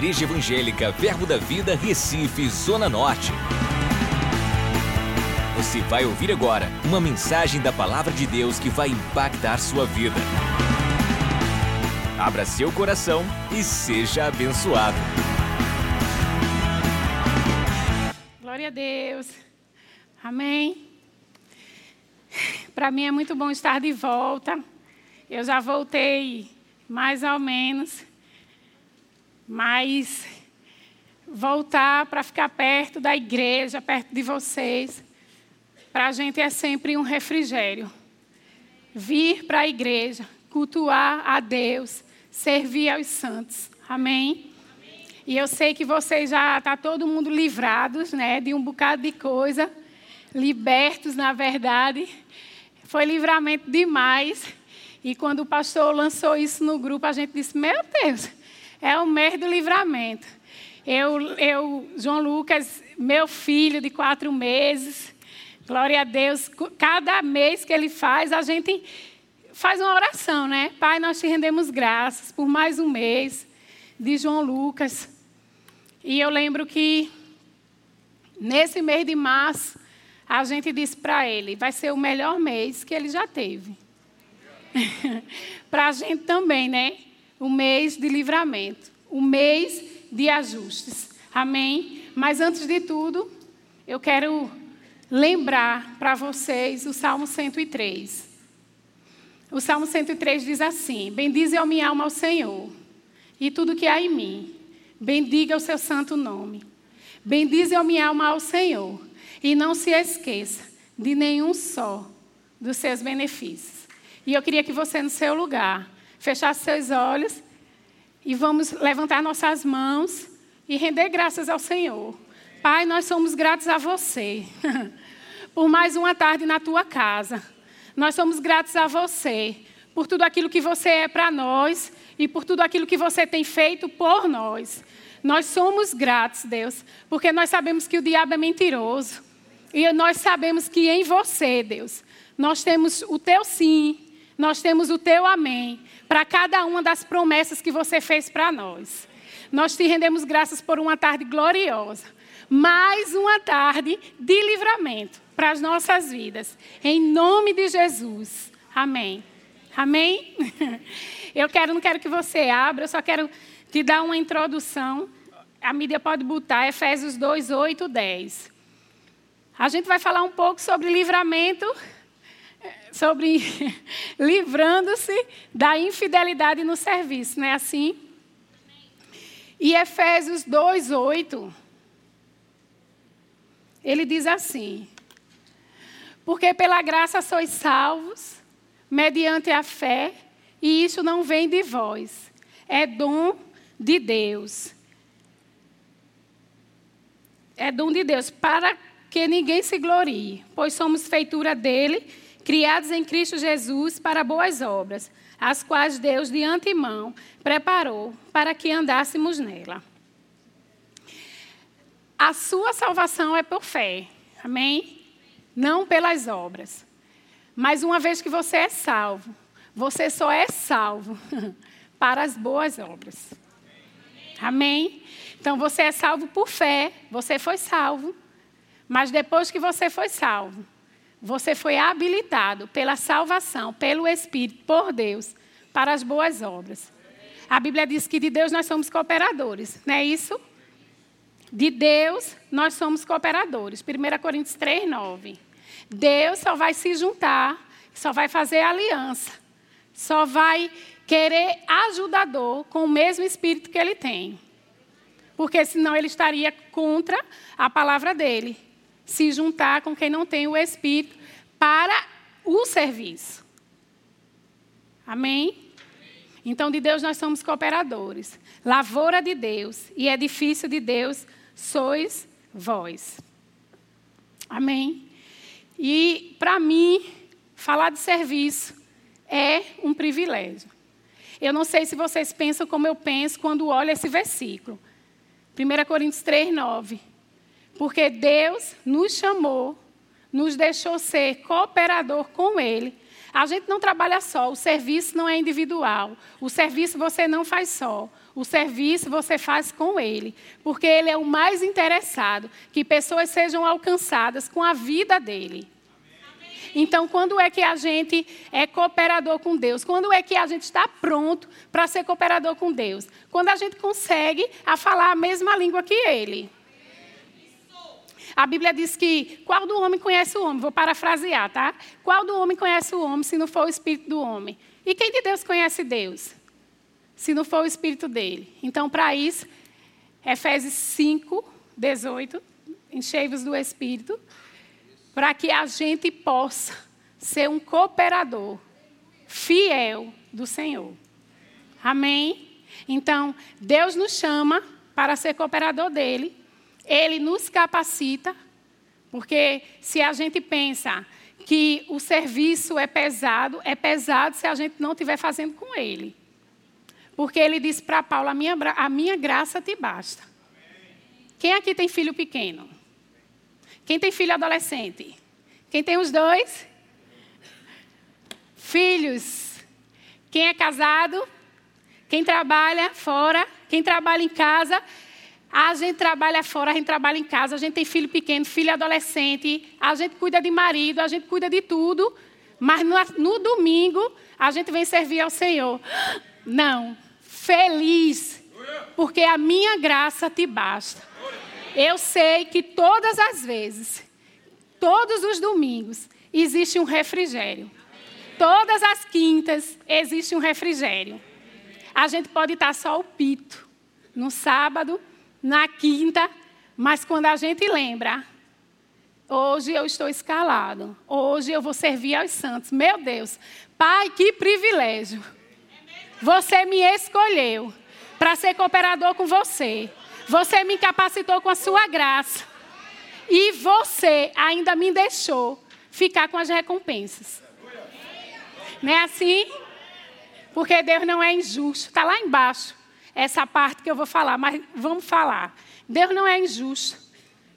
Igreja Evangélica Verbo da Vida, Recife, Zona Norte. Você vai ouvir agora uma mensagem da Palavra de Deus que vai impactar sua vida. Abra seu coração e seja abençoado. Glória a Deus. Amém. Para mim é muito bom estar de volta. Eu já voltei mais ou menos, mas voltar para ficar perto da igreja, perto de vocês, para a gente é sempre um refrigério. Vir para a igreja, cultuar a Deus, servir aos santos. Amém? E eu sei que vocês já está todo mundo livrados, né, de um bocado de coisa, libertos, na verdade. Foi livramento demais. E quando o pastor lançou isso no grupo, a gente disse: Meu Deus, é o mês do livramento. Eu, eu, João Lucas, meu filho de quatro meses, glória a Deus, cada mês que ele faz, a gente faz uma oração, né? Pai, nós te rendemos graças por mais um mês de João Lucas. E eu lembro que nesse mês de março, a gente disse para ele: vai ser o melhor mês que ele já teve. para a gente também, né? O mês de livramento, o mês de ajustes. Amém? Mas antes de tudo, eu quero lembrar para vocês o Salmo 103. O Salmo 103 diz assim: Bendize a minha alma ao Senhor, e tudo que há em mim, bendiga o seu santo nome. Bendize a minha alma ao Senhor, e não se esqueça de nenhum só dos seus benefícios. E eu queria que você, no seu lugar, fechasse seus olhos e vamos levantar nossas mãos e render graças ao Senhor. Pai, nós somos gratos a você por mais uma tarde na tua casa. Nós somos gratos a você por tudo aquilo que você é para nós e por tudo aquilo que você tem feito por nós. Nós somos gratos, Deus, porque nós sabemos que o diabo é mentiroso. E nós sabemos que em você, Deus, nós temos o teu sim nós temos o teu amém para cada uma das promessas que você fez para nós. Nós te rendemos graças por uma tarde gloriosa. Mais uma tarde de livramento para as nossas vidas. Em nome de Jesus. Amém. Amém? Eu quero, não quero que você abra, eu só quero te dar uma introdução. A mídia pode botar Efésios 2, 8, 10. A gente vai falar um pouco sobre livramento sobre livrando-se da infidelidade no serviço, não é assim? E Efésios 2:8 ele diz assim: Porque pela graça sois salvos, mediante a fé, e isso não vem de vós, é dom de Deus. É dom de Deus, para que ninguém se glorie, pois somos feitura dele criados em Cristo Jesus para boas obras, as quais Deus de antemão preparou para que andássemos nela. A sua salvação é por fé, amém? Não pelas obras. Mas uma vez que você é salvo, você só é salvo para as boas obras. Amém? Então você é salvo por fé, você foi salvo. Mas depois que você foi salvo, você foi habilitado pela salvação, pelo Espírito, por Deus, para as boas obras. A Bíblia diz que de Deus nós somos cooperadores, não é isso? De Deus nós somos cooperadores. 1 Coríntios 3, 9. Deus só vai se juntar, só vai fazer aliança, só vai querer ajudador com o mesmo espírito que ele tem. Porque senão ele estaria contra a palavra dele se juntar com quem não tem o Espírito para o serviço. Amém? Então, de Deus nós somos cooperadores. Lavoura de Deus e edifício de Deus sois vós. Amém? E, para mim, falar de serviço é um privilégio. Eu não sei se vocês pensam como eu penso quando olho esse versículo. 1 Coríntios 3, 9. Porque Deus nos chamou, nos deixou ser cooperador com Ele, A gente não trabalha só, o serviço não é individual. O serviço você não faz só. O serviço você faz com ele, porque ele é o mais interessado que pessoas sejam alcançadas com a vida dele. Então, quando é que a gente é cooperador com Deus? Quando é que a gente está pronto para ser cooperador com Deus? Quando a gente consegue a falar a mesma língua que Ele. A Bíblia diz que qual do homem conhece o homem? Vou parafrasear, tá? Qual do homem conhece o homem se não for o espírito do homem? E quem de Deus conhece Deus? Se não for o espírito dele. Então, para isso, Efésios 5, 18, enchei-vos do espírito, para que a gente possa ser um cooperador fiel do Senhor. Amém? Então, Deus nos chama para ser cooperador dele ele nos capacita, porque se a gente pensa que o serviço é pesado, é pesado se a gente não estiver fazendo com ele. Porque ele disse para Paulo: a minha, a minha graça te basta. Quem aqui tem filho pequeno? Quem tem filho adolescente? Quem tem os dois? Filhos. Quem é casado? Quem trabalha fora? Quem trabalha em casa? A gente trabalha fora, a gente trabalha em casa, a gente tem filho pequeno, filho adolescente, a gente cuida de marido, a gente cuida de tudo, mas no, no domingo a gente vem servir ao Senhor. Não, feliz, porque a minha graça te basta. Eu sei que todas as vezes, todos os domingos, existe um refrigério. Todas as quintas existe um refrigério. A gente pode estar só o pito. No sábado, na quinta, mas quando a gente lembra, hoje eu estou escalado, hoje eu vou servir aos santos. Meu Deus, Pai, que privilégio. Você me escolheu para ser cooperador com você. Você me capacitou com a sua graça. E você ainda me deixou ficar com as recompensas. Não é assim? Porque Deus não é injusto. Está lá embaixo essa parte que eu vou falar, mas vamos falar. Deus não é injusto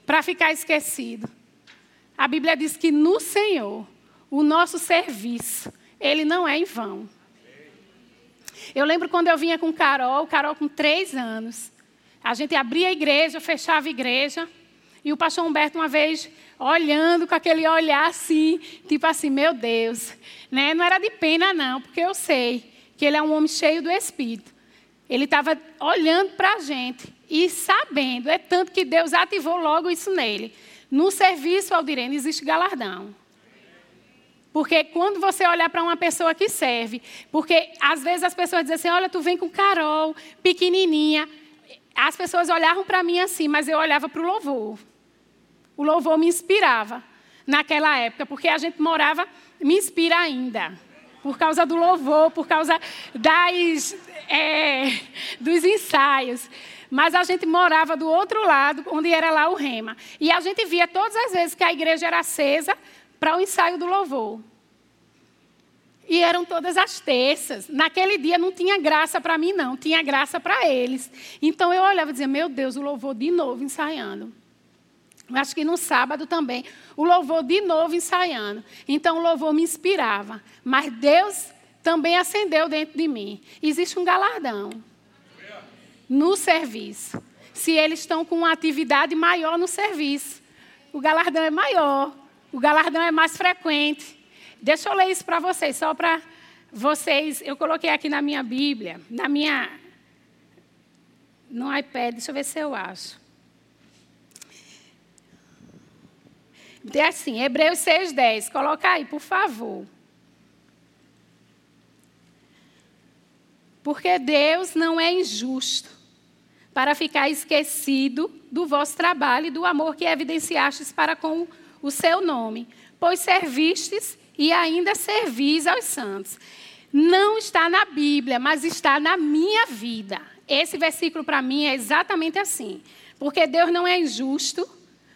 para ficar esquecido. A Bíblia diz que no Senhor, o nosso serviço, ele não é em vão. Eu lembro quando eu vinha com Carol, Carol com três anos. A gente abria a igreja, fechava a igreja. E o pastor Humberto, uma vez, olhando com aquele olhar assim, tipo assim, meu Deus. Né? Não era de pena, não, porque eu sei que ele é um homem cheio do Espírito. Ele estava olhando para a gente e sabendo, é tanto que Deus ativou logo isso nele. No serviço, Aldirene, existe galardão. Porque quando você olhar para uma pessoa que serve, porque às vezes as pessoas dizem assim: olha, tu vem com Carol, pequenininha. As pessoas olhavam para mim assim, mas eu olhava para o louvor. O louvor me inspirava naquela época, porque a gente morava, me inspira ainda por causa do louvor, por causa das, é, dos ensaios. Mas a gente morava do outro lado, onde era lá o rema. E a gente via todas as vezes que a igreja era acesa para o ensaio do louvor. E eram todas as terças. Naquele dia não tinha graça para mim, não. Tinha graça para eles. Então eu olhava e dizia, meu Deus, o louvor de novo ensaiando. Acho que no sábado também, o louvor de novo ensaiando. Então o louvor me inspirava. Mas Deus também acendeu dentro de mim. Existe um galardão no serviço. Se eles estão com uma atividade maior no serviço, o galardão é maior, o galardão é mais frequente. Deixa eu ler isso para vocês, só para vocês. Eu coloquei aqui na minha Bíblia, na minha. no iPad, deixa eu ver se eu acho. É assim, Hebreus 6,10. Coloca aí, por favor. Porque Deus não é injusto para ficar esquecido do vosso trabalho e do amor que evidenciastes para com o seu nome, pois servistes e ainda servis aos santos. Não está na Bíblia, mas está na minha vida. Esse versículo para mim é exatamente assim. Porque Deus não é injusto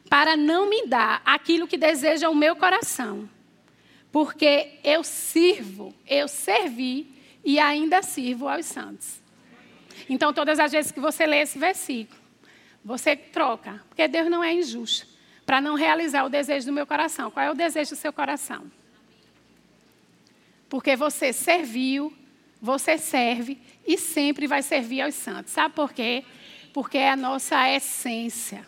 para não me dar aquilo que deseja o meu coração. Porque eu sirvo, eu servi e ainda sirvo aos santos. Então, todas as vezes que você lê esse versículo, você troca, porque Deus não é injusto para não realizar o desejo do meu coração. Qual é o desejo do seu coração? Porque você serviu, você serve e sempre vai servir aos santos. Sabe por quê? Porque é a nossa essência.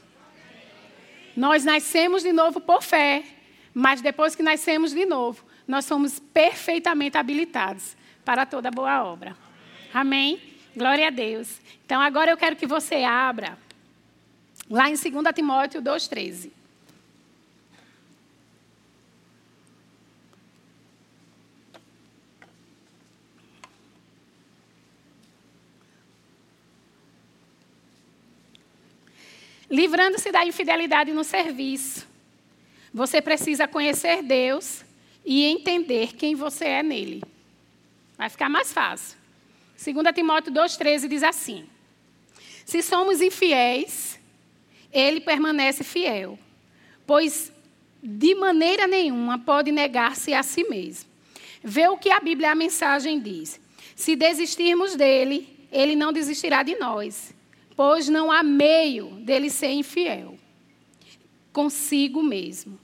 Nós nascemos de novo por fé, mas depois que nascemos de novo, nós somos perfeitamente habilitados para toda boa obra. Amém? Glória a Deus. Então agora eu quero que você abra lá em 2 Timóteo 2,13. Livrando-se da infidelidade no serviço. Você precisa conhecer Deus e entender quem você é nele. Vai ficar mais fácil. 2 Timóteo 2,13 diz assim: Se somos infiéis, ele permanece fiel, pois de maneira nenhuma pode negar-se a si mesmo. Vê o que a Bíblia, a mensagem diz. Se desistirmos dele, ele não desistirá de nós pois não há meio dele ser infiel consigo mesmo.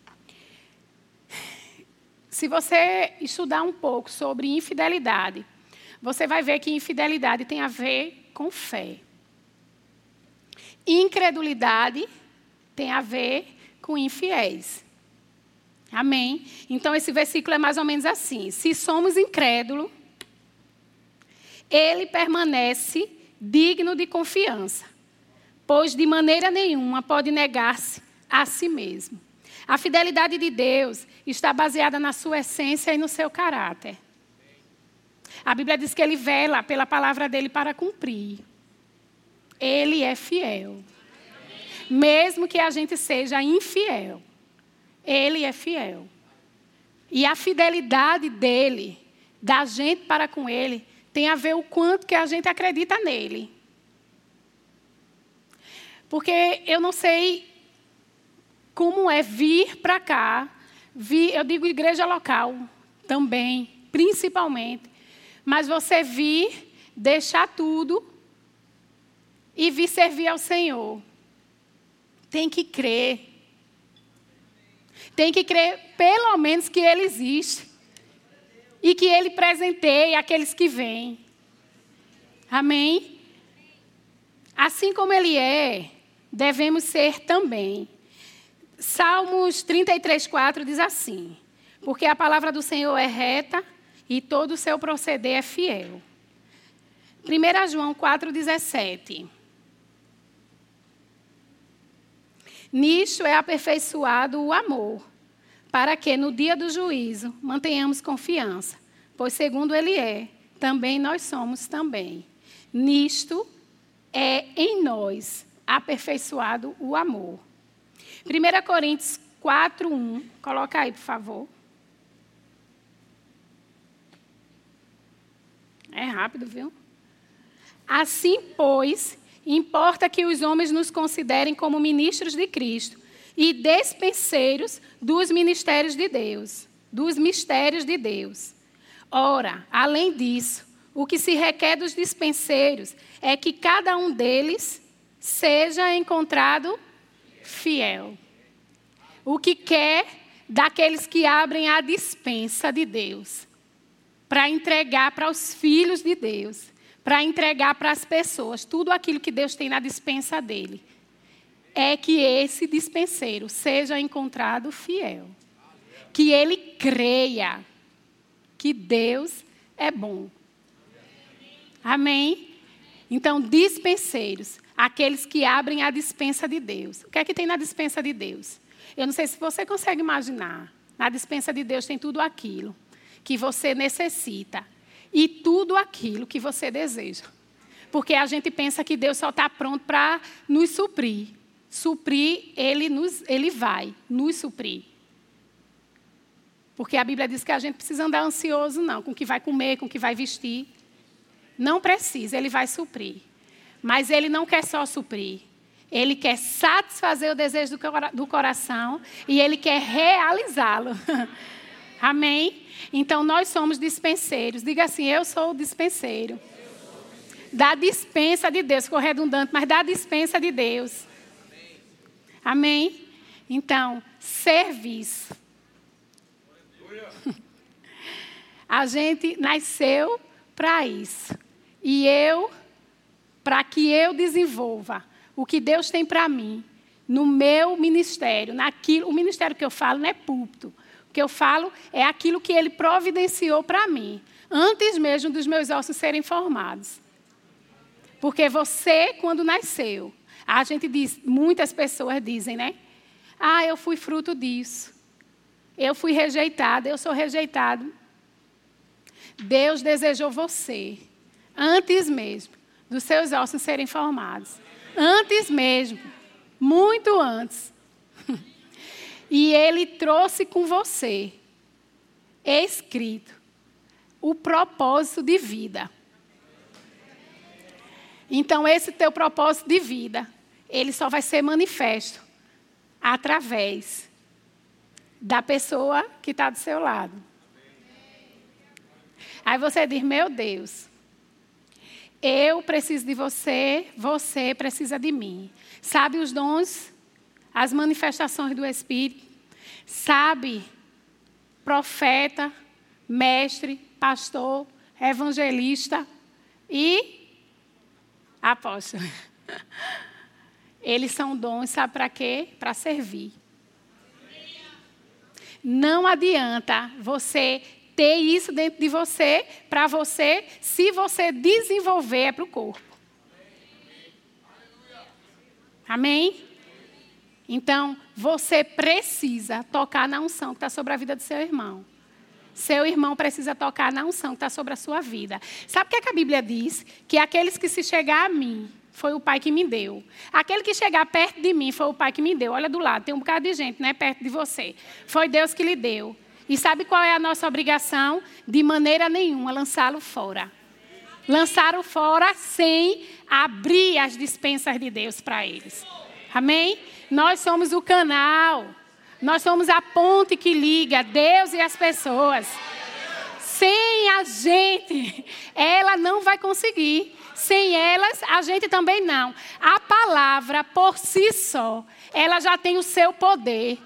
Se você estudar um pouco sobre infidelidade, você vai ver que infidelidade tem a ver com fé. Incredulidade tem a ver com infiéis. Amém? Então, esse versículo é mais ou menos assim: se somos incrédulos, ele permanece digno de confiança, pois de maneira nenhuma pode negar-se a si mesmo. A fidelidade de Deus está baseada na sua essência e no seu caráter. A Bíblia diz que ele vela pela palavra dele para cumprir. Ele é fiel. Mesmo que a gente seja infiel, ele é fiel. E a fidelidade dele, da gente para com ele, tem a ver o quanto que a gente acredita nele. Porque eu não sei como é vir para cá, vir, eu digo igreja local também, principalmente, mas você vir, deixar tudo e vir servir ao Senhor. Tem que crer. Tem que crer, pelo menos, que Ele existe e que Ele presenteia aqueles que vêm. Amém? Assim como Ele é, devemos ser também. Salmos 33, 4 diz assim: Porque a palavra do Senhor é reta e todo o seu proceder é fiel. 1 João 4,17. Nisto é aperfeiçoado o amor, para que no dia do juízo mantenhamos confiança, pois segundo ele é, também nós somos também. Nisto é em nós aperfeiçoado o amor. 1 Coríntios 4, 1. Coloca aí, por favor. É rápido, viu? Assim, pois, importa que os homens nos considerem como ministros de Cristo e despenseiros dos ministérios de Deus, dos mistérios de Deus. Ora, além disso, o que se requer dos dispenseiros é que cada um deles seja encontrado fiel. O que quer daqueles que abrem a dispensa de Deus para entregar para os filhos de Deus, para entregar para as pessoas tudo aquilo que Deus tem na dispensa dele. É que esse dispenseiro seja encontrado fiel. Que ele creia que Deus é bom. Amém? Então, dispenseiros aqueles que abrem a dispensa de Deus. O que é que tem na dispensa de Deus? Eu não sei se você consegue imaginar. Na dispensa de Deus tem tudo aquilo que você necessita e tudo aquilo que você deseja. Porque a gente pensa que Deus só está pronto para nos suprir. Suprir, ele, nos, ele vai nos suprir. Porque a Bíblia diz que a gente precisa andar ansioso, não, com o que vai comer, com o que vai vestir. Não precisa, ele vai suprir. Mas ele não quer só suprir. Ele quer satisfazer o desejo do coração e ele quer realizá-lo. Amém? Então nós somos dispenseiros. Diga assim: eu sou o dispenseiro. Da dispensa de Deus. Ficou redundante, mas da dispensa de Deus. Amém? Então, serviço. A gente nasceu para isso. E eu, para que eu desenvolva o que Deus tem para mim, no meu ministério, naquilo, o ministério que eu falo não é púlpito. O que eu falo é aquilo que ele providenciou para mim, antes mesmo dos meus ossos serem formados. Porque você, quando nasceu, a gente diz, muitas pessoas dizem, né? Ah, eu fui fruto disso. Eu fui rejeitada, eu sou rejeitado. Deus desejou você, antes mesmo dos seus ossos serem formados. Antes mesmo. Muito antes. E ele trouxe com você, escrito, o propósito de vida. Então, esse teu propósito de vida, ele só vai ser manifesto através da pessoa que está do seu lado. Aí você diz: Meu Deus, eu preciso de você, você precisa de mim. Sabe os dons, as manifestações do Espírito? Sabe, profeta, mestre, pastor, evangelista e apóstolo. Eles são dons, sabe para quê? Para servir. Não adianta você ter isso dentro de você, para você, se você desenvolver, é para o corpo. Amém? Então, você precisa tocar na unção que está sobre a vida do seu irmão. Seu irmão precisa tocar na unção que está sobre a sua vida. Sabe o que, é que a Bíblia diz? Que aqueles que se chegar a mim, foi o pai que me deu. Aquele que chegar perto de mim foi o pai que me deu. Olha do lado, tem um bocado de gente, né, perto de você. Foi Deus que lhe deu. E sabe qual é a nossa obrigação? De maneira nenhuma lançá-lo fora. Lançá-lo fora sem abrir as dispensas de Deus para eles. Amém? Nós somos o canal. Nós somos a ponte que liga Deus e as pessoas. Sem a gente, ela não vai conseguir. Sem elas, a gente também não. A palavra por si só, ela já tem o seu poder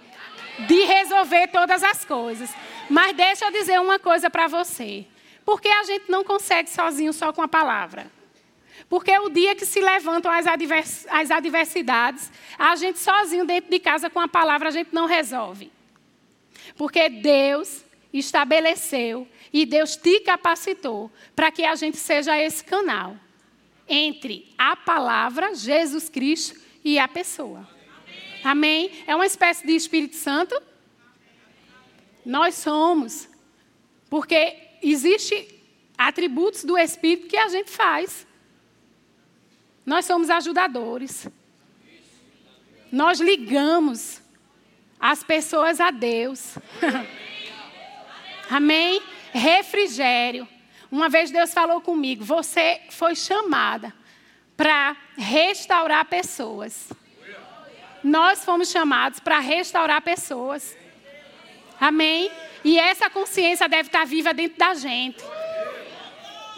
de resolver todas as coisas. Mas deixa eu dizer uma coisa para você. Porque a gente não consegue sozinho só com a palavra. Porque o dia que se levantam as, advers as adversidades, a gente sozinho dentro de casa com a palavra a gente não resolve. Porque Deus estabeleceu e Deus te capacitou para que a gente seja esse canal entre a palavra, Jesus Cristo, e a pessoa. Amém? Amém? É uma espécie de Espírito Santo? Nós somos. Porque existe atributos do Espírito que a gente faz. Nós somos ajudadores. Nós ligamos as pessoas a Deus. Amém? Refrigério. Uma vez Deus falou comigo: você foi chamada para restaurar pessoas. Nós fomos chamados para restaurar pessoas. Amém? E essa consciência deve estar viva dentro da gente.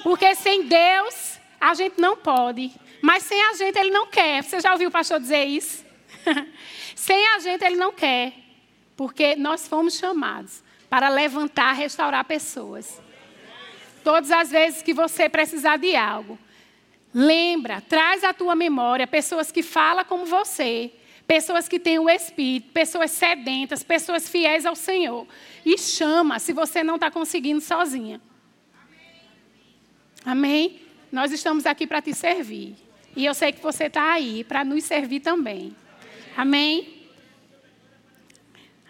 Porque sem Deus, a gente não pode. Mas sem a gente, Ele não quer. Você já ouviu o pastor dizer isso? sem a gente, Ele não quer. Porque nós fomos chamados para levantar, restaurar pessoas. Todas as vezes que você precisar de algo, lembra, traz à tua memória pessoas que falam como você, pessoas que têm o Espírito, pessoas sedentas, pessoas fiéis ao Senhor. E chama se você não está conseguindo sozinha. Amém? Nós estamos aqui para te servir. E eu sei que você está aí para nos servir também. Amém?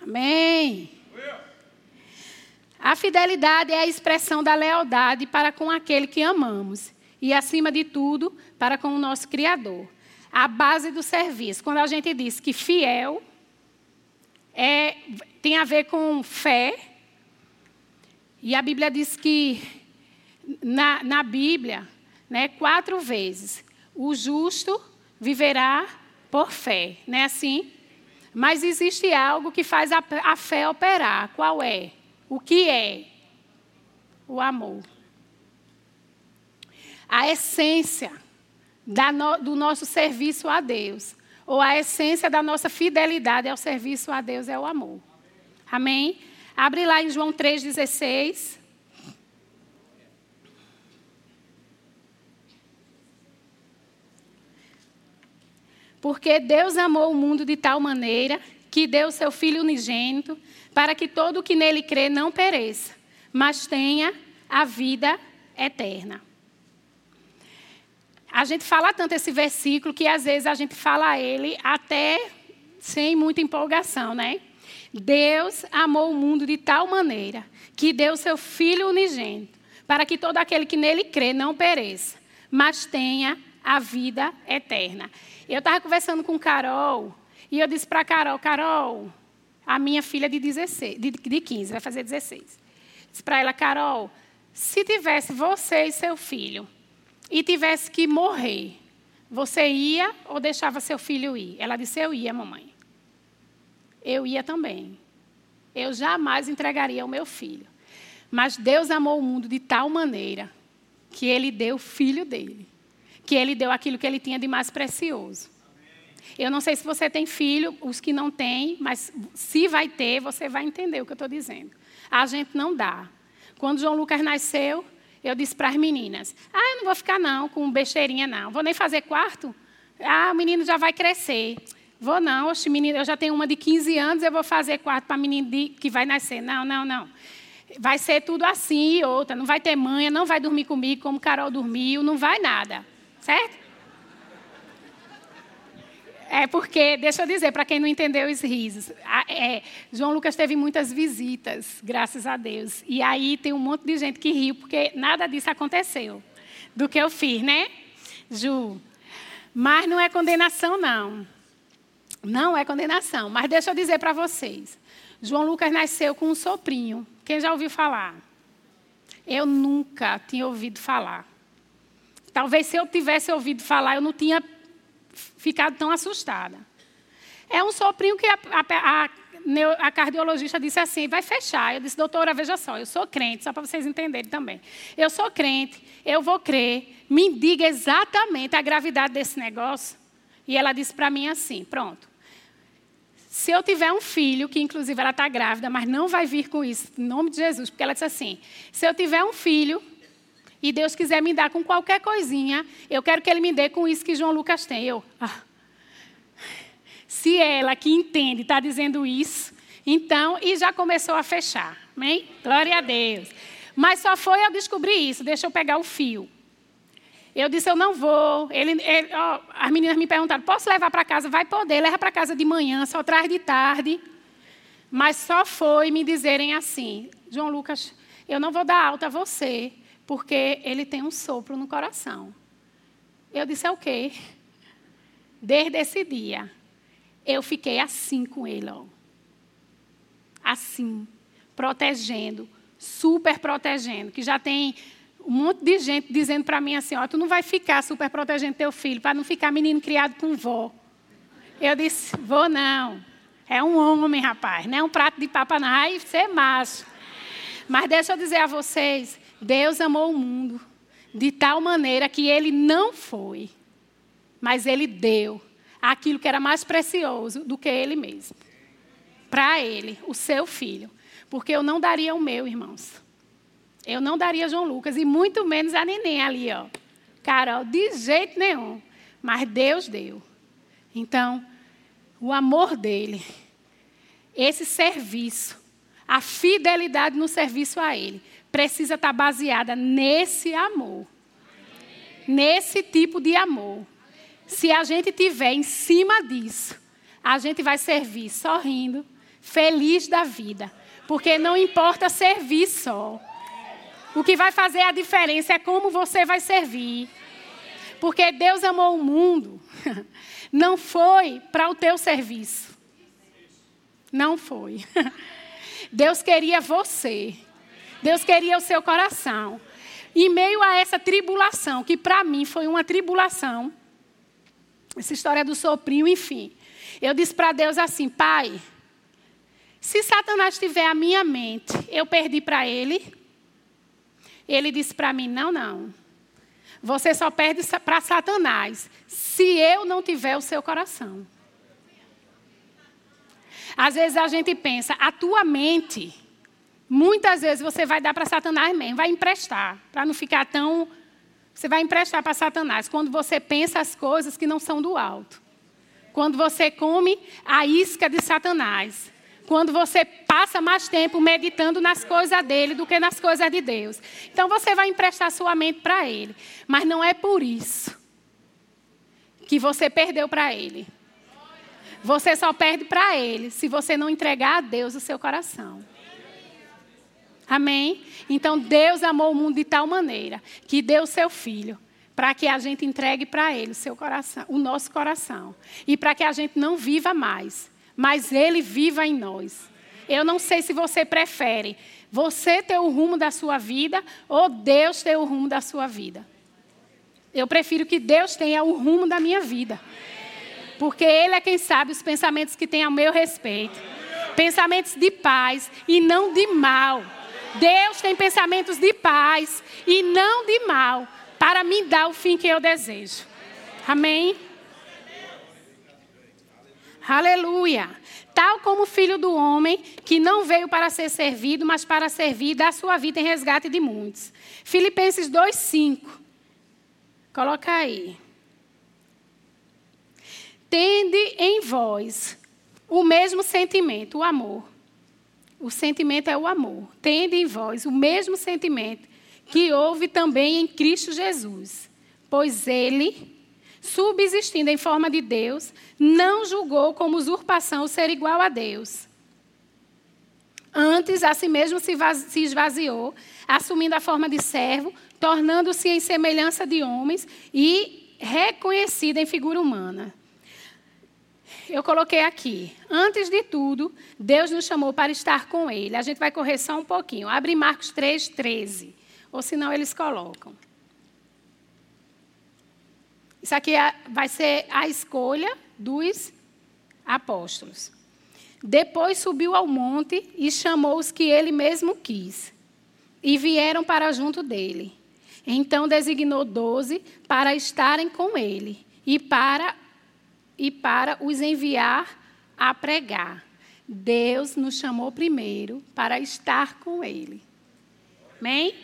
Amém. A fidelidade é a expressão da lealdade para com aquele que amamos e, acima de tudo, para com o nosso Criador. A base do serviço. Quando a gente diz que fiel é, tem a ver com fé, e a Bíblia diz que, na, na Bíblia, né, quatro vezes, o justo viverá por fé, não é assim? Mas existe algo que faz a, a fé operar. Qual é? o que é o amor. A essência no, do nosso serviço a Deus, ou a essência da nossa fidelidade ao serviço a Deus é o amor. Amém? Abre lá em João 3,16. Porque Deus amou o mundo de tal maneira que deu seu Filho unigênito para que todo o que nele crê não pereça, mas tenha a vida eterna. A gente fala tanto esse versículo que às vezes a gente fala ele até sem muita empolgação, né? Deus amou o mundo de tal maneira que deu seu Filho unigênito, para que todo aquele que nele crê não pereça, mas tenha a vida eterna. Eu estava conversando com Carol e eu disse para Carol, Carol, a minha filha de, 16, de, de 15, vai fazer 16. Disse para ela, Carol, se tivesse você e seu filho e tivesse que morrer, você ia ou deixava seu filho ir? Ela disse, eu ia, mamãe. Eu ia também. Eu jamais entregaria o meu filho. Mas Deus amou o mundo de tal maneira que ele deu o filho dele. Que ele deu aquilo que ele tinha de mais precioso. Eu não sei se você tem filho, os que não têm, mas se vai ter, você vai entender o que eu estou dizendo. A gente não dá. Quando João Lucas nasceu, eu disse para as meninas: Ah, eu não vou ficar não com besteirinha, não. Vou nem fazer quarto. Ah, o menino já vai crescer. Vou não, oxe, menino, eu já tenho uma de 15 anos, eu vou fazer quarto para menino de, que vai nascer. Não, não, não. Vai ser tudo assim e outra. Não vai ter manha, não vai dormir comigo como Carol dormiu, não vai nada. Certo? É porque, deixa eu dizer, para quem não entendeu os risos, é, João Lucas teve muitas visitas, graças a Deus. E aí tem um monte de gente que riu, porque nada disso aconteceu do que eu fiz, né, Ju? Mas não é condenação, não. Não é condenação. Mas deixa eu dizer para vocês. João Lucas nasceu com um soprinho. Quem já ouviu falar? Eu nunca tinha ouvido falar. Talvez se eu tivesse ouvido falar, eu não tinha ficado tão assustada. É um soprinho que a, a, a, a cardiologista disse assim: vai fechar. Eu disse, doutora, veja só, eu sou crente, só para vocês entenderem também. Eu sou crente, eu vou crer, me diga exatamente a gravidade desse negócio. E ela disse para mim assim: pronto. Se eu tiver um filho, que inclusive ela está grávida, mas não vai vir com isso, em nome de Jesus, porque ela disse assim: se eu tiver um filho e Deus quiser me dar com qualquer coisinha, eu quero que Ele me dê com isso que João Lucas tem. Eu, ah, se ela que entende está dizendo isso, então, e já começou a fechar. Amém? Glória a Deus. Mas só foi eu descobrir isso, deixa eu pegar o fio. Eu disse, eu não vou. Ele, ele ó, as meninas me perguntaram, posso levar para casa? Vai poder, leva para casa de manhã, só traz de tarde. Mas só foi me dizerem assim, João Lucas, eu não vou dar alta a você, porque ele tem um sopro no coração. Eu disse: é o quê? Desde esse dia, eu fiquei assim com ele, ó. Assim, protegendo, super protegendo, que já tem um monte de gente dizendo para mim assim, ó, tu não vai ficar super protegendo teu filho, para não ficar menino criado com vó. Eu disse, vou não. É um homem, rapaz, não é um prato de papa, não. Você é macho. Mas deixa eu dizer a vocês, Deus amou o mundo de tal maneira que ele não foi, mas ele deu aquilo que era mais precioso do que ele mesmo. Para ele, o seu filho. Porque eu não daria o meu, irmãos. Eu não daria João Lucas, e muito menos a neném ali, ó. Carol, de jeito nenhum. Mas Deus deu. Então, o amor dele, esse serviço, a fidelidade no serviço a ele, precisa estar baseada nesse amor. Nesse tipo de amor. Se a gente tiver em cima disso, a gente vai servir sorrindo, feliz da vida. Porque não importa servir só. O que vai fazer a diferença é como você vai servir. Porque Deus amou o mundo. Não foi para o teu serviço. Não foi. Deus queria você. Deus queria o seu coração. Em meio a essa tribulação, que para mim foi uma tribulação, essa história do soprinho, enfim. Eu disse para Deus assim: Pai, se Satanás tiver a minha mente, eu perdi para ele. Ele disse para mim: Não, não. Você só perde para Satanás se eu não tiver o seu coração. Às vezes a gente pensa, a tua mente Muitas vezes você vai dar para Satanás mesmo, vai emprestar, para não ficar tão. Você vai emprestar para Satanás quando você pensa as coisas que não são do alto. quando você come a isca de Satanás. Quando você passa mais tempo meditando nas coisas dele do que nas coisas de Deus. Então você vai emprestar sua mente para ele. Mas não é por isso que você perdeu para ele. Você só perde para ele se você não entregar a Deus o seu coração. Amém? Então Deus amou o mundo de tal maneira que deu o seu filho para que a gente entregue para ele o seu coração, o nosso coração, e para que a gente não viva mais, mas ele viva em nós. Eu não sei se você prefere você ter o rumo da sua vida ou Deus ter o rumo da sua vida. Eu prefiro que Deus tenha o rumo da minha vida. Porque Ele é quem sabe os pensamentos que tem a meu respeito. Pensamentos de paz e não de mal. Deus tem pensamentos de paz e não de mal, para me dar o fim que eu desejo. Amém? Aleluia. Tal como o filho do homem, que não veio para ser servido, mas para servir, dar sua vida em resgate de muitos. Filipenses 2,5. Coloca aí. Tende em vós o mesmo sentimento, o amor o sentimento é o amor. Tende em vós o mesmo sentimento que houve também em Cristo Jesus. Pois ele, subsistindo em forma de Deus, não julgou como usurpação ser igual a Deus. Antes, a si mesmo se esvaziou, assumindo a forma de servo, tornando-se em semelhança de homens e reconhecido em figura humana eu coloquei aqui. Antes de tudo, Deus nos chamou para estar com Ele. A gente vai correr só um pouquinho. Abre Marcos 3, 13. Ou senão eles colocam. Isso aqui é, vai ser a escolha dos apóstolos. Depois subiu ao monte e chamou os que ele mesmo quis. E vieram para junto dele. Então designou doze para estarem com ele e para e para os enviar a pregar. Deus nos chamou primeiro para estar com Ele. Amém?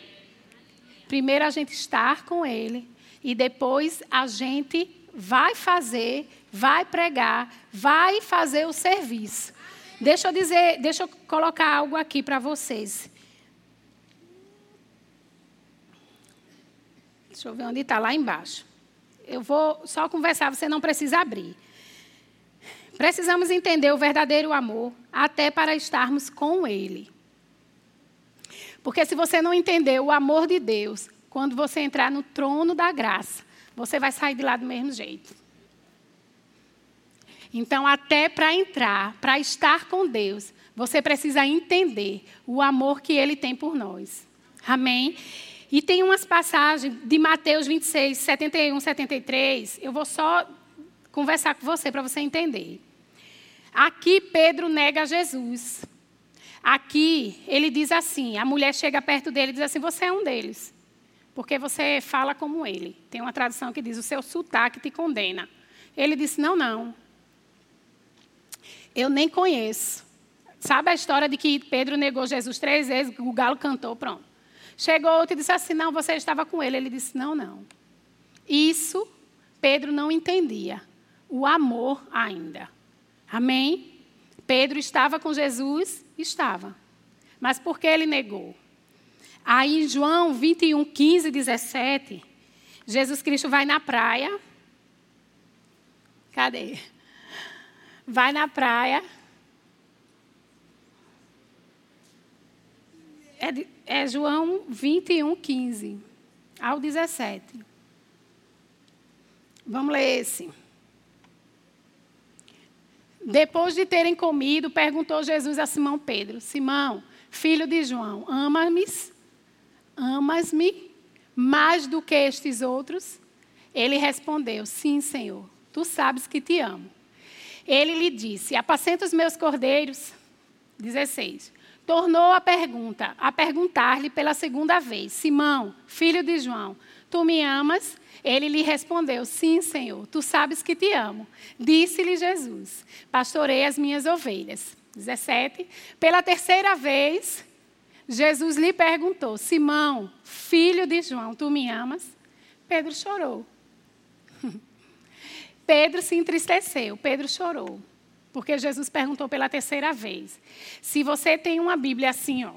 Primeiro a gente estar com Ele e depois a gente vai fazer, vai pregar, vai fazer o serviço. Deixa eu dizer, deixa eu colocar algo aqui para vocês. Deixa eu ver onde está, lá embaixo. Eu vou só conversar, você não precisa abrir. Precisamos entender o verdadeiro amor até para estarmos com Ele. Porque se você não entender o amor de Deus, quando você entrar no trono da graça, você vai sair de lá do mesmo jeito. Então, até para entrar, para estar com Deus, você precisa entender o amor que Ele tem por nós. Amém? E tem umas passagens de Mateus 26, 71, 73. Eu vou só conversar com você para você entender. Aqui Pedro nega Jesus. Aqui ele diz assim: a mulher chega perto dele e diz assim: Você é um deles, porque você fala como ele. Tem uma tradução que diz: O seu sotaque te condena. Ele disse: Não, não. Eu nem conheço. Sabe a história de que Pedro negou Jesus três vezes, o galo cantou, pronto. Chegou outro e disse assim: Não, você estava com ele. Ele disse: Não, não. Isso Pedro não entendia. O amor ainda. Amém? Pedro estava com Jesus? Estava. Mas por que ele negou? Aí em João 21, 15, 17, Jesus Cristo vai na praia. Cadê? Vai na praia. É, é João 21, 15 ao 17. Vamos ler esse. Depois de terem comido, perguntou Jesus a Simão Pedro: Simão, filho de João, amas-me? Amas-me mais do que estes outros? Ele respondeu: Sim, Senhor, tu sabes que te amo. Ele lhe disse: Apacenta os meus cordeiros. 16. Tornou a pergunta, a perguntar-lhe pela segunda vez: Simão, filho de João, tu me amas? Ele lhe respondeu: Sim, Senhor, tu sabes que te amo. Disse-lhe Jesus: Pastorei as minhas ovelhas. 17. Pela terceira vez, Jesus lhe perguntou: Simão, filho de João, tu me amas? Pedro chorou. Pedro se entristeceu, Pedro chorou. Porque Jesus perguntou pela terceira vez: se você tem uma Bíblia assim, ó,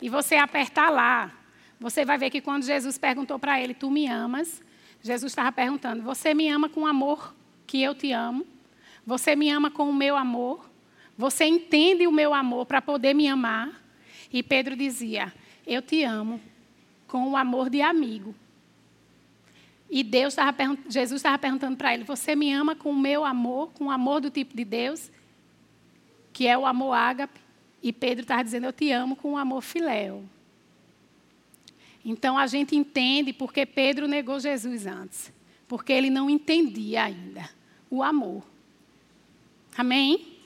e você apertar lá, você vai ver que quando Jesus perguntou para ele: Tu me amas? Jesus estava perguntando: Você me ama com o amor que eu te amo? Você me ama com o meu amor? Você entende o meu amor para poder me amar? E Pedro dizia: Eu te amo com o amor de amigo. E Deus estava Jesus estava perguntando para ele: Você me ama com o meu amor, com o amor do tipo de Deus, que é o amor ágape? E Pedro estava dizendo: Eu te amo com o amor filéu. Então a gente entende porque Pedro negou Jesus antes, porque ele não entendia ainda o amor. Amém?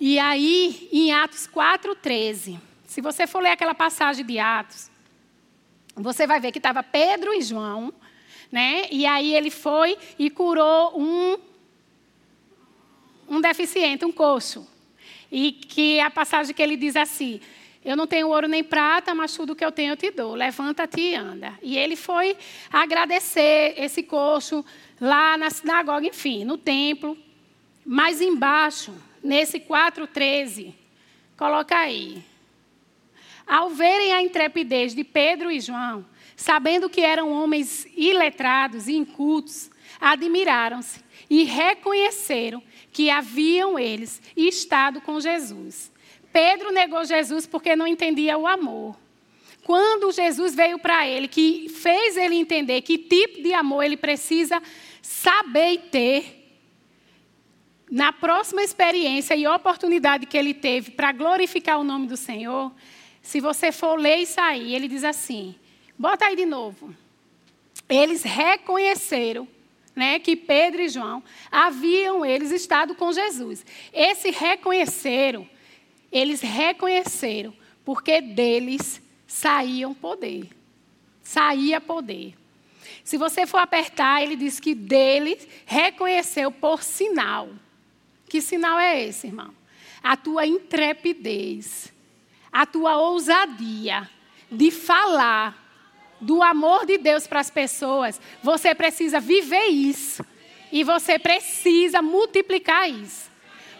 E aí, em Atos 4,13, se você for ler aquela passagem de Atos, você vai ver que estava Pedro e João né? E aí ele foi e curou um, um deficiente, um coxo. E que a passagem que ele diz assim: Eu não tenho ouro nem prata, mas tudo que eu tenho eu te dou. Levanta-te e anda. E ele foi agradecer esse coxo lá na sinagoga, enfim, no templo. Mais embaixo, nesse 4,13, coloca aí. Ao verem a intrepidez de Pedro e João, sabendo que eram homens iletrados e incultos, admiraram-se e reconheceram que haviam eles estado com Jesus. Pedro negou Jesus porque não entendia o amor. Quando Jesus veio para ele, que fez ele entender que tipo de amor ele precisa saber e ter, na próxima experiência e oportunidade que ele teve para glorificar o nome do Senhor, se você for ler isso aí, ele diz assim: Bota aí de novo. Eles reconheceram né, que Pedro e João haviam eles estado com Jesus. Esse reconheceram, eles reconheceram, porque deles saíam poder. Saía poder. Se você for apertar, ele diz que dele reconheceu por sinal. Que sinal é esse, irmão? A tua intrepidez, a tua ousadia de falar do amor de Deus para as pessoas, você precisa viver isso. E você precisa multiplicar isso.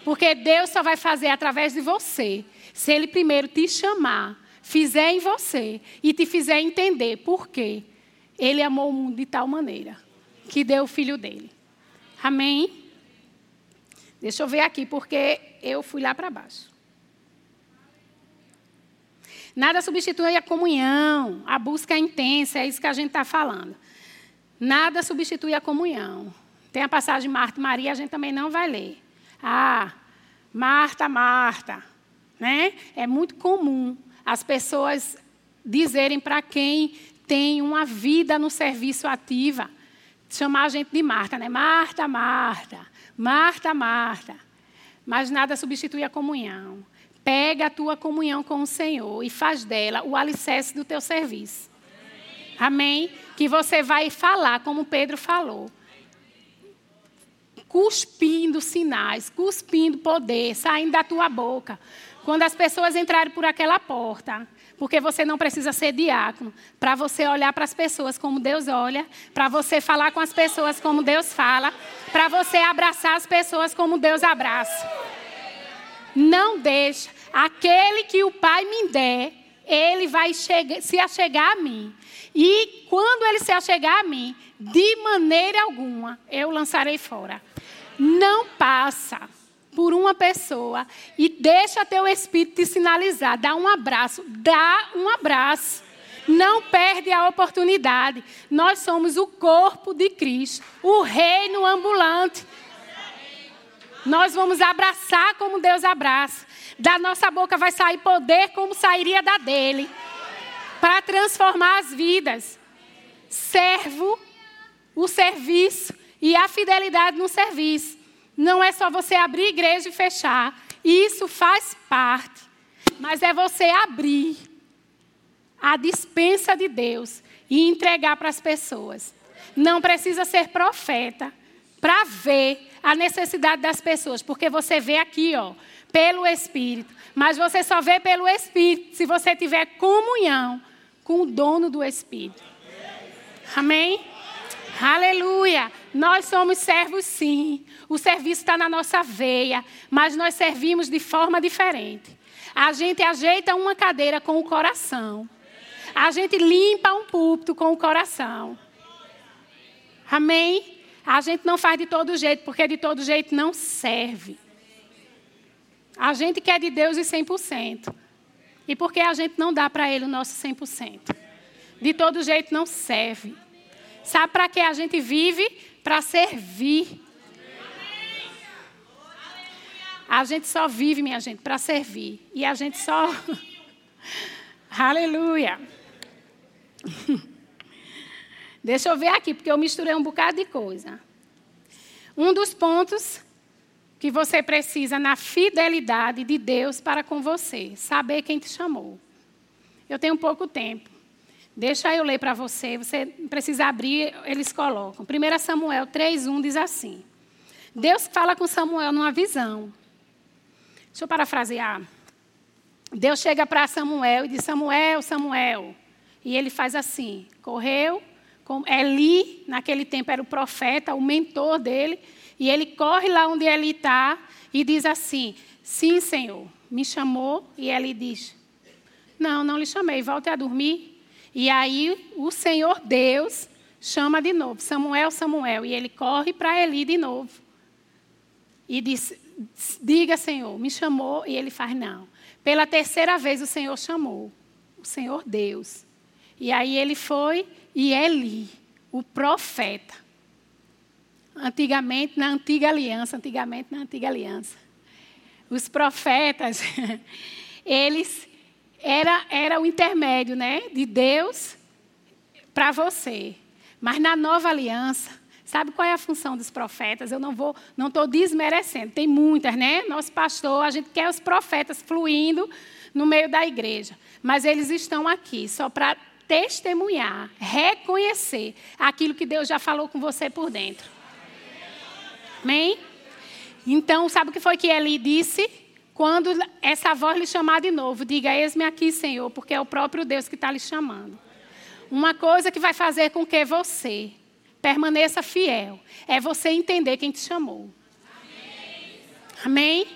Porque Deus só vai fazer através de você. Se Ele primeiro te chamar, fizer em você e te fizer entender por quê. Ele amou o mundo de tal maneira que deu o filho dele. Amém? Deixa eu ver aqui, porque eu fui lá para baixo. Nada substitui a comunhão, a busca intensa, é isso que a gente está falando. Nada substitui a comunhão. Tem a passagem de Marta e Maria, a gente também não vai ler. Ah, Marta, Marta. Né? É muito comum as pessoas dizerem para quem tem uma vida no serviço ativa, chamar a gente de Marta, né? Marta, Marta, Marta, Marta. Mas nada substitui a comunhão. Pega a tua comunhão com o Senhor e faz dela o alicerce do teu serviço. Amém? Que você vai falar como Pedro falou. Cuspindo sinais, cuspindo poder, saindo da tua boca. Quando as pessoas entrarem por aquela porta, porque você não precisa ser diácono, para você olhar para as pessoas como Deus olha, para você falar com as pessoas como Deus fala, para você abraçar as pessoas como Deus abraça. Não deixa. Aquele que o Pai me der, ele vai se achegar a mim. E quando ele se achegar a mim, de maneira alguma, eu lançarei fora. Não passa por uma pessoa e deixa teu espírito te sinalizar. Dá um abraço. Dá um abraço. Não perde a oportunidade. Nós somos o corpo de Cristo, o reino ambulante. Nós vamos abraçar como Deus abraça. Da nossa boca vai sair poder como sairia da dele. Para transformar as vidas. Servo, o serviço e a fidelidade no serviço. Não é só você abrir igreja e fechar. Isso faz parte. Mas é você abrir a dispensa de Deus e entregar para as pessoas. Não precisa ser profeta para ver a necessidade das pessoas, porque você vê aqui, ó, pelo Espírito, mas você só vê pelo Espírito se você tiver comunhão com o dono do Espírito. Amém? Aleluia. Nós somos servos, sim. O serviço está na nossa veia, mas nós servimos de forma diferente. A gente ajeita uma cadeira com o coração. A gente limpa um púlpito com o coração. Amém? A gente não faz de todo jeito, porque de todo jeito não serve. A gente quer de Deus de 100%. E porque a gente não dá para Ele o nosso 100%. De todo jeito não serve. Sabe para que a gente vive? Para servir. A gente só vive, minha gente, para servir. E a gente só. Aleluia. Deixa eu ver aqui, porque eu misturei um bocado de coisa. Um dos pontos que você precisa na fidelidade de Deus para com você, saber quem te chamou. Eu tenho pouco tempo. Deixa eu ler para você, você precisa abrir, eles colocam. 1 Samuel 3:1 diz assim: Deus fala com Samuel numa visão. Deixa eu parafrasear. Deus chega para Samuel e diz: Samuel, Samuel. E ele faz assim: correu. Eli, naquele tempo, era o profeta, o mentor dele. E ele corre lá onde ele está e diz assim: Sim, Senhor, me chamou. E ele diz: Não, não lhe chamei, volte a dormir. E aí o Senhor Deus chama de novo: Samuel, Samuel. E ele corre para Eli de novo. E diz: Diga, Senhor, me chamou. E ele faz: Não. Pela terceira vez o Senhor chamou, o Senhor Deus. E aí ele foi e Eli, o profeta. Antigamente, na antiga aliança, antigamente na antiga aliança. Os profetas, eles era, era o intermédio né, de Deus para você. Mas na nova aliança, Sabe qual é a função dos profetas? Eu não vou, não estou desmerecendo. Tem muitas, né? Nosso pastor, a gente quer os profetas fluindo no meio da igreja, mas eles estão aqui só para testemunhar, reconhecer aquilo que Deus já falou com você por dentro. Amém? Então, sabe o que foi que ele disse? Quando essa voz lhe chamar de novo, diga: Eis-me aqui, Senhor, porque é o próprio Deus que está lhe chamando. Uma coisa que vai fazer com que você permaneça fiel. É você entender quem te chamou. Amém?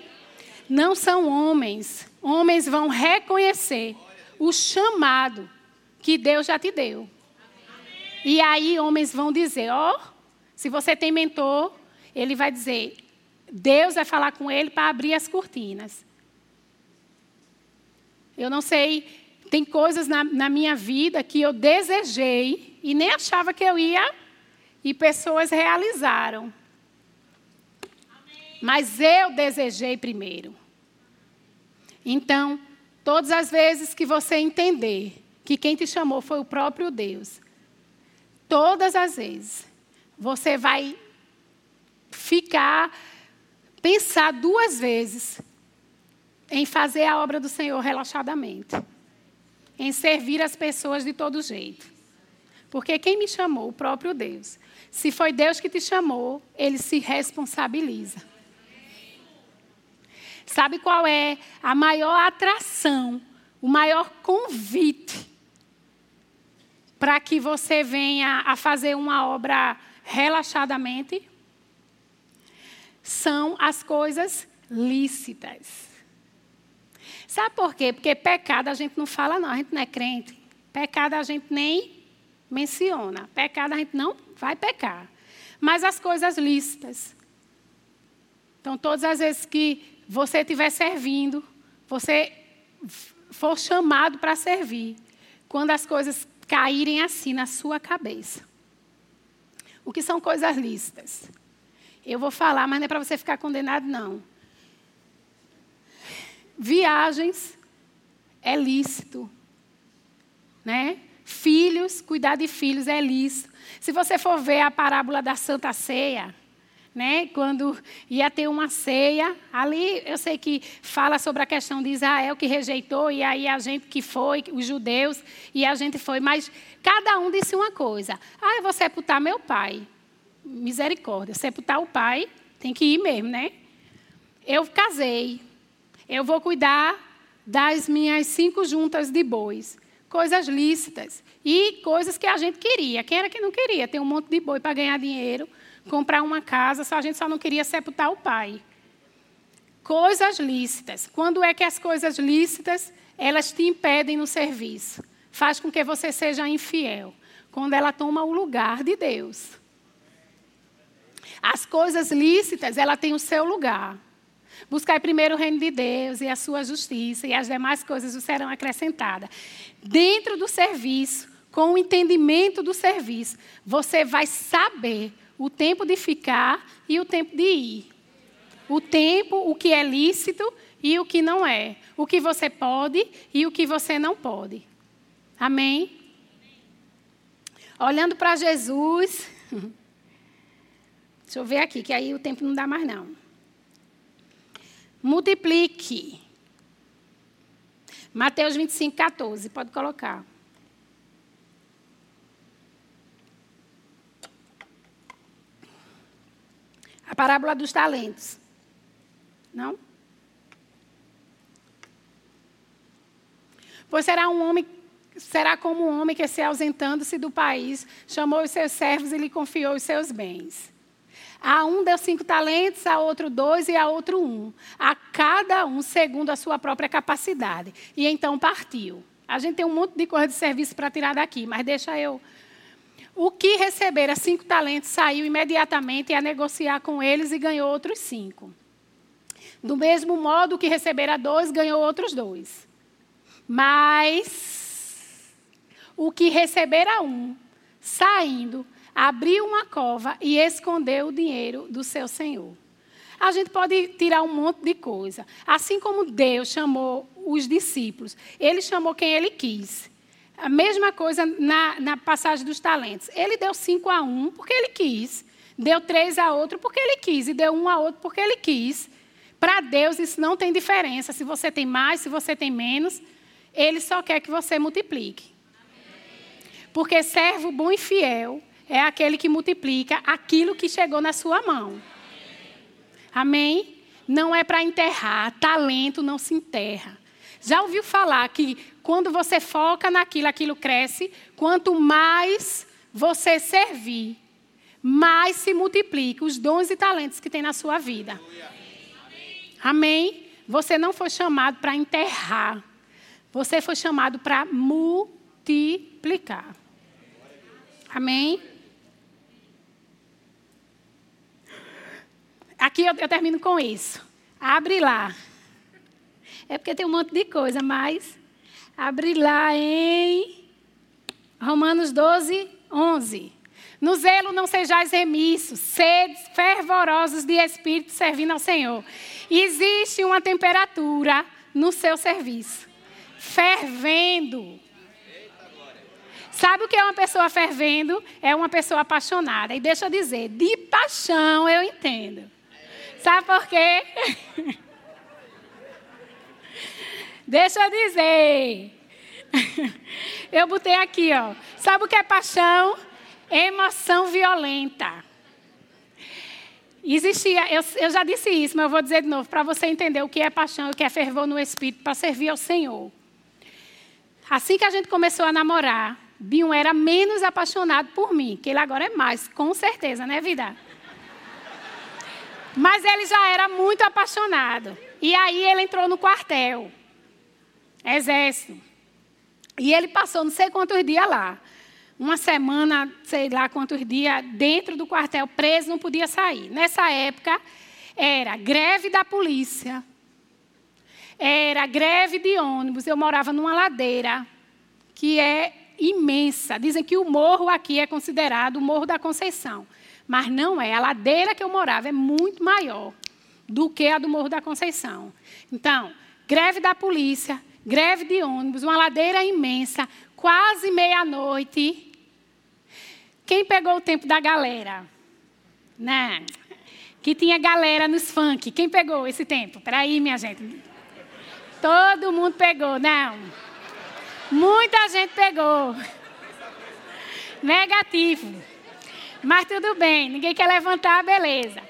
Não são homens. Homens vão reconhecer o chamado que Deus já te deu. E aí homens vão dizer, ó, oh, se você tem mentor, ele vai dizer, Deus vai falar com ele para abrir as cortinas. Eu não sei, tem coisas na, na minha vida que eu desejei e nem achava que eu ia e pessoas realizaram. Mas eu desejei primeiro. Então, todas as vezes que você entender que quem te chamou foi o próprio Deus, todas as vezes, você vai ficar, pensar duas vezes em fazer a obra do Senhor relaxadamente, em servir as pessoas de todo jeito. Porque quem me chamou? O próprio Deus. Se foi Deus que te chamou, ele se responsabiliza. Sabe qual é a maior atração, o maior convite para que você venha a fazer uma obra relaxadamente? São as coisas lícitas. Sabe por quê? Porque pecado a gente não fala, não, a gente não é crente. Pecado a gente nem menciona. Pecado a gente não vai pecar. Mas as coisas lícitas. Então, todas as vezes que você estiver servindo, você for chamado para servir, quando as coisas caírem assim na sua cabeça. O que são coisas lícitas? Eu vou falar, mas não é para você ficar condenado, não. Viagens é lícito. Né? Filhos, cuidar de filhos é lícito. Se você for ver a parábola da Santa Ceia, né, quando ia ter uma ceia, ali eu sei que fala sobre a questão de Israel que rejeitou, e aí a gente que foi, os judeus, e a gente foi, mas cada um disse uma coisa: ah, eu vou sepultar meu pai. Misericórdia, sepultar o pai tem que ir mesmo, né? Eu casei, eu vou cuidar das minhas cinco juntas de bois coisas lícitas e coisas que a gente queria. Quem era que não queria? Ter um monte de boi para ganhar dinheiro, comprar uma casa, só a gente só não queria sepultar o pai. Coisas lícitas. Quando é que as coisas lícitas, elas te impedem no serviço? Faz com que você seja infiel. Quando ela toma o lugar de Deus. As coisas lícitas, ela tem o seu lugar. Buscai primeiro o reino de Deus e a sua justiça, e as demais coisas serão acrescentadas. Dentro do serviço, com o entendimento do serviço, você vai saber o tempo de ficar e o tempo de ir. O tempo, o que é lícito e o que não é. O que você pode e o que você não pode. Amém? Olhando para Jesus. Deixa eu ver aqui, que aí o tempo não dá mais não. Multiplique. Mateus 25, 14. Pode colocar. Parábola dos talentos. Não? Pois será um homem, será como um homem que se ausentando-se do país, chamou os seus servos e lhe confiou os seus bens. A um deu cinco talentos, a outro dois e a outro um. A cada um segundo a sua própria capacidade. E então partiu. A gente tem um monte de coisa de serviço para tirar daqui, mas deixa eu. O que recebera cinco talentos saiu imediatamente a negociar com eles e ganhou outros cinco. Do mesmo modo que recebera dois, ganhou outros dois. Mas o que recebera um, saindo, abriu uma cova e escondeu o dinheiro do seu senhor. A gente pode tirar um monte de coisa. Assim como Deus chamou os discípulos, ele chamou quem ele quis. A mesma coisa na, na passagem dos talentos. Ele deu cinco a um porque ele quis. Deu três a outro porque ele quis. E deu um a outro porque ele quis. Para Deus isso não tem diferença. Se você tem mais, se você tem menos. Ele só quer que você multiplique. Porque servo bom e fiel é aquele que multiplica aquilo que chegou na sua mão. Amém? Não é para enterrar, talento não se enterra. Já ouviu falar que quando você foca naquilo, aquilo cresce? Quanto mais você servir, mais se multiplica os dons e talentos que tem na sua vida. Amém? Você não foi chamado para enterrar. Você foi chamado para multiplicar. Amém? Aqui eu, eu termino com isso. Abre lá. É porque tem um monte de coisa, mas abre lá em Romanos 12, 11. No zelo não sejais remissos, sedes fervorosos de espírito servindo ao Senhor. Existe uma temperatura no seu serviço. Fervendo. Sabe o que é uma pessoa fervendo? É uma pessoa apaixonada. E deixa eu dizer, de paixão eu entendo. Sabe por quê? Deixa eu dizer. Eu botei aqui, ó. Sabe o que é paixão? Emoção violenta. Existia, eu, eu já disse isso, mas eu vou dizer de novo, para você entender o que é paixão o que é fervor no espírito, para servir ao Senhor. Assim que a gente começou a namorar, Binho era menos apaixonado por mim, que ele agora é mais, com certeza, né, vida? Mas ele já era muito apaixonado. E aí ele entrou no quartel, exército. E ele passou não sei quantos dias lá. Uma semana, sei lá quantos dias, dentro do quartel, preso, não podia sair. Nessa época, era greve da polícia, era greve de ônibus. Eu morava numa ladeira que é imensa. Dizem que o morro aqui é considerado o Morro da Conceição. Mas não é. A ladeira que eu morava é muito maior do que a do Morro da Conceição. Então, greve da polícia, greve de ônibus, uma ladeira imensa, quase meia-noite. Quem pegou o tempo da galera? Né? Que tinha galera nos funk. Quem pegou esse tempo? Peraí, minha gente. Todo mundo pegou, não. Muita gente pegou. Negativo. Mas tudo bem, ninguém quer levantar, beleza.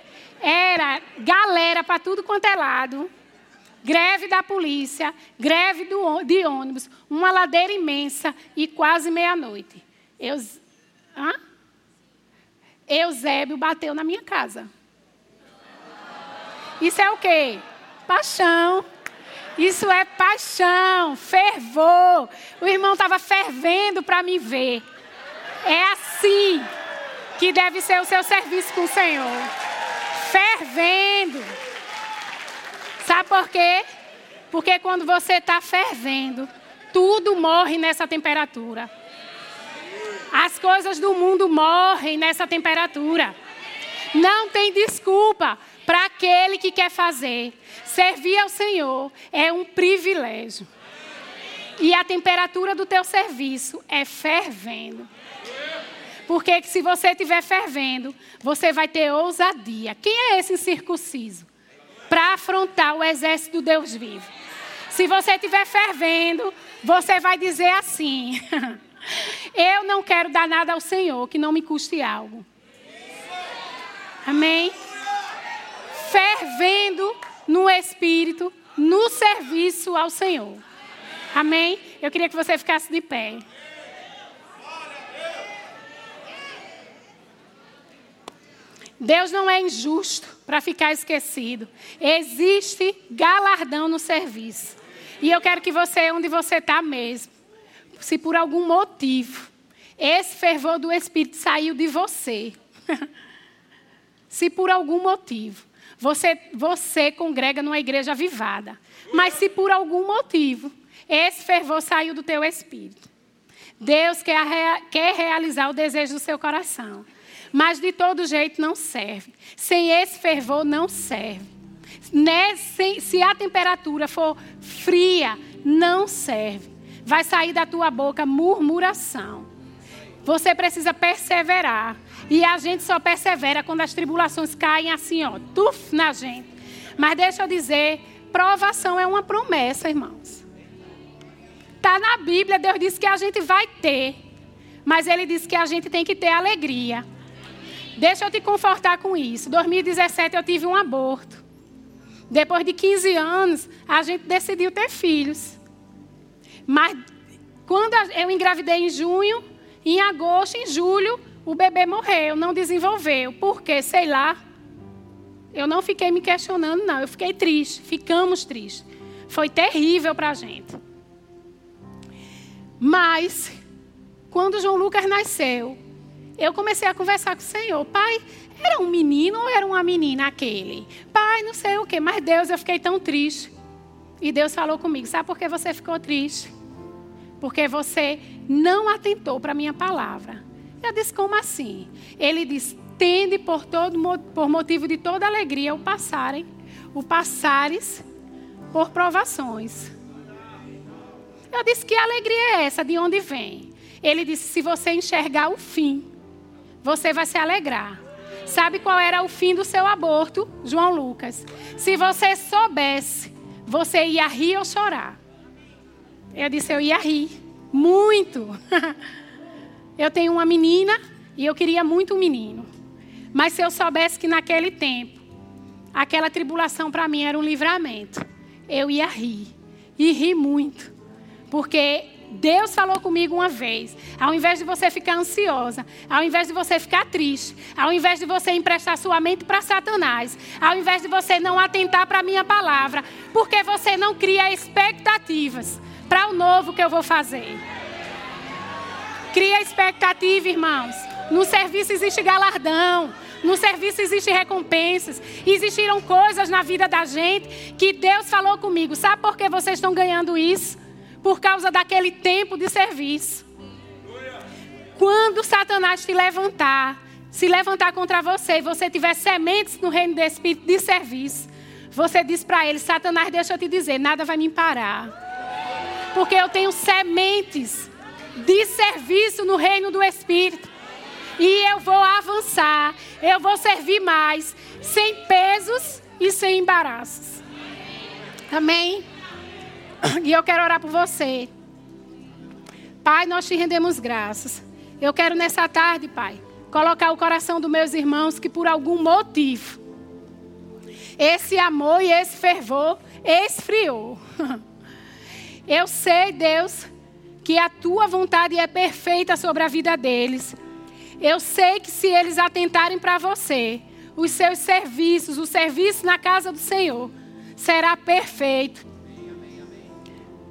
Era galera para tudo quanto é lado. Greve da polícia, greve do, de ônibus, uma ladeira imensa e quase meia-noite. Eu. Hã? Eusébio bateu na minha casa. Isso é o quê? Paixão. Isso é paixão, fervor. O irmão estava fervendo para me ver. É assim que deve ser o seu serviço com o Senhor. Fervendo. Por quê? Porque quando você está fervendo, tudo morre nessa temperatura. As coisas do mundo morrem nessa temperatura. Não tem desculpa para aquele que quer fazer. Servir ao Senhor é um privilégio. E a temperatura do teu serviço é fervendo. Porque se você estiver fervendo, você vai ter ousadia. Quem é esse incircunciso? Para afrontar o exército do Deus vivo. Se você estiver fervendo, você vai dizer assim: Eu não quero dar nada ao Senhor que não me custe algo. Amém? Fervendo no espírito, no serviço ao Senhor. Amém? Eu queria que você ficasse de pé. Deus não é injusto para ficar esquecido. Existe galardão no serviço. E eu quero que você, onde você está mesmo, se por algum motivo esse fervor do Espírito saiu de você, se por algum motivo você, você congrega numa igreja avivada. Mas se por algum motivo esse fervor saiu do teu espírito, Deus quer, quer realizar o desejo do seu coração. Mas de todo jeito não serve. Sem esse fervor não serve. Nesse, se a temperatura for fria, não serve. Vai sair da tua boca murmuração. Você precisa perseverar. E a gente só persevera quando as tribulações caem assim, ó, tuf na gente. Mas deixa eu dizer, provação é uma promessa, irmãos. Está na Bíblia, Deus disse que a gente vai ter. Mas Ele disse que a gente tem que ter alegria. Deixa eu te confortar com isso. 2017 eu tive um aborto. Depois de 15 anos, a gente decidiu ter filhos. Mas quando eu engravidei em junho, em agosto, em julho, o bebê morreu, não desenvolveu. Por quê? Sei lá. Eu não fiquei me questionando, não. Eu fiquei triste. Ficamos tristes. Foi terrível para a gente. Mas, quando João Lucas nasceu, eu comecei a conversar com o Senhor. Pai, era um menino ou era uma menina aquele? Pai, não sei o quê. Mas Deus, eu fiquei tão triste. E Deus falou comigo: Sabe por que você ficou triste? Porque você não atentou para a minha palavra. Eu disse, como assim? Ele diz, tende por, todo, por motivo de toda alegria o passarem, o passares por provações. Eu disse, que alegria é essa? De onde vem? Ele disse, se você enxergar o fim, você vai se alegrar. Sabe qual era o fim do seu aborto, João Lucas? Se você soubesse, você ia rir ou chorar. Eu disse, eu ia rir. Muito. Eu tenho uma menina e eu queria muito um menino. Mas se eu soubesse que naquele tempo, aquela tribulação para mim era um livramento, eu ia rir. E rir muito. Porque Deus falou comigo uma vez: ao invés de você ficar ansiosa, ao invés de você ficar triste, ao invés de você emprestar sua mente para Satanás, ao invés de você não atentar para a minha palavra, porque você não cria expectativas para o novo que eu vou fazer. Cria expectativa, irmãos. No serviço existe galardão. No serviço existe recompensas. Existiram coisas na vida da gente que Deus falou comigo. Sabe por que vocês estão ganhando isso? Por causa daquele tempo de serviço. Quando Satanás te levantar, se levantar contra você e você tiver sementes no reino do Espírito de serviço, você diz para ele: Satanás, deixa eu te dizer, nada vai me parar. Porque eu tenho sementes de serviço no reino do Espírito. E eu vou avançar, eu vou servir mais, sem pesos e sem embaraços. Amém? E eu quero orar por você. Pai, nós te rendemos graças. Eu quero nessa tarde, Pai, colocar o coração dos meus irmãos que por algum motivo esse amor e esse fervor esfriou. Eu sei, Deus, que a tua vontade é perfeita sobre a vida deles. Eu sei que se eles atentarem para você, os seus serviços, o serviço na casa do Senhor, será perfeito.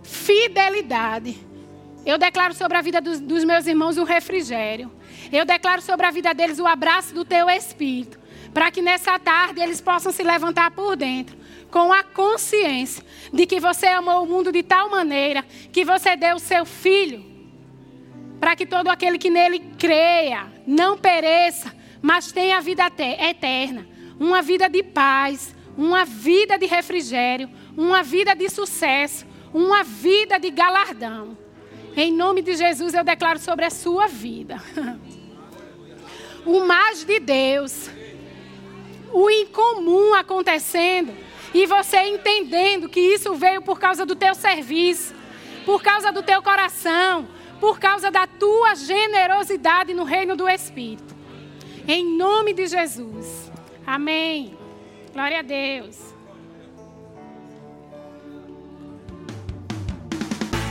Fidelidade. Eu declaro sobre a vida dos, dos meus irmãos o refrigério. Eu declaro sobre a vida deles o abraço do teu espírito. Para que nessa tarde eles possam se levantar por dentro com a consciência de que você amou o mundo de tal maneira que você deu o seu filho para que todo aquele que nele creia não pereça, mas tenha vida eterna, uma vida de paz, uma vida de refrigério, uma vida de sucesso, uma vida de galardão. Em nome de Jesus eu declaro sobre a sua vida. O mais de Deus, o incomum acontecendo e você entendendo que isso veio por causa do teu serviço, por causa do teu coração, por causa da tua generosidade no reino do Espírito. Em nome de Jesus. Amém. Glória a Deus.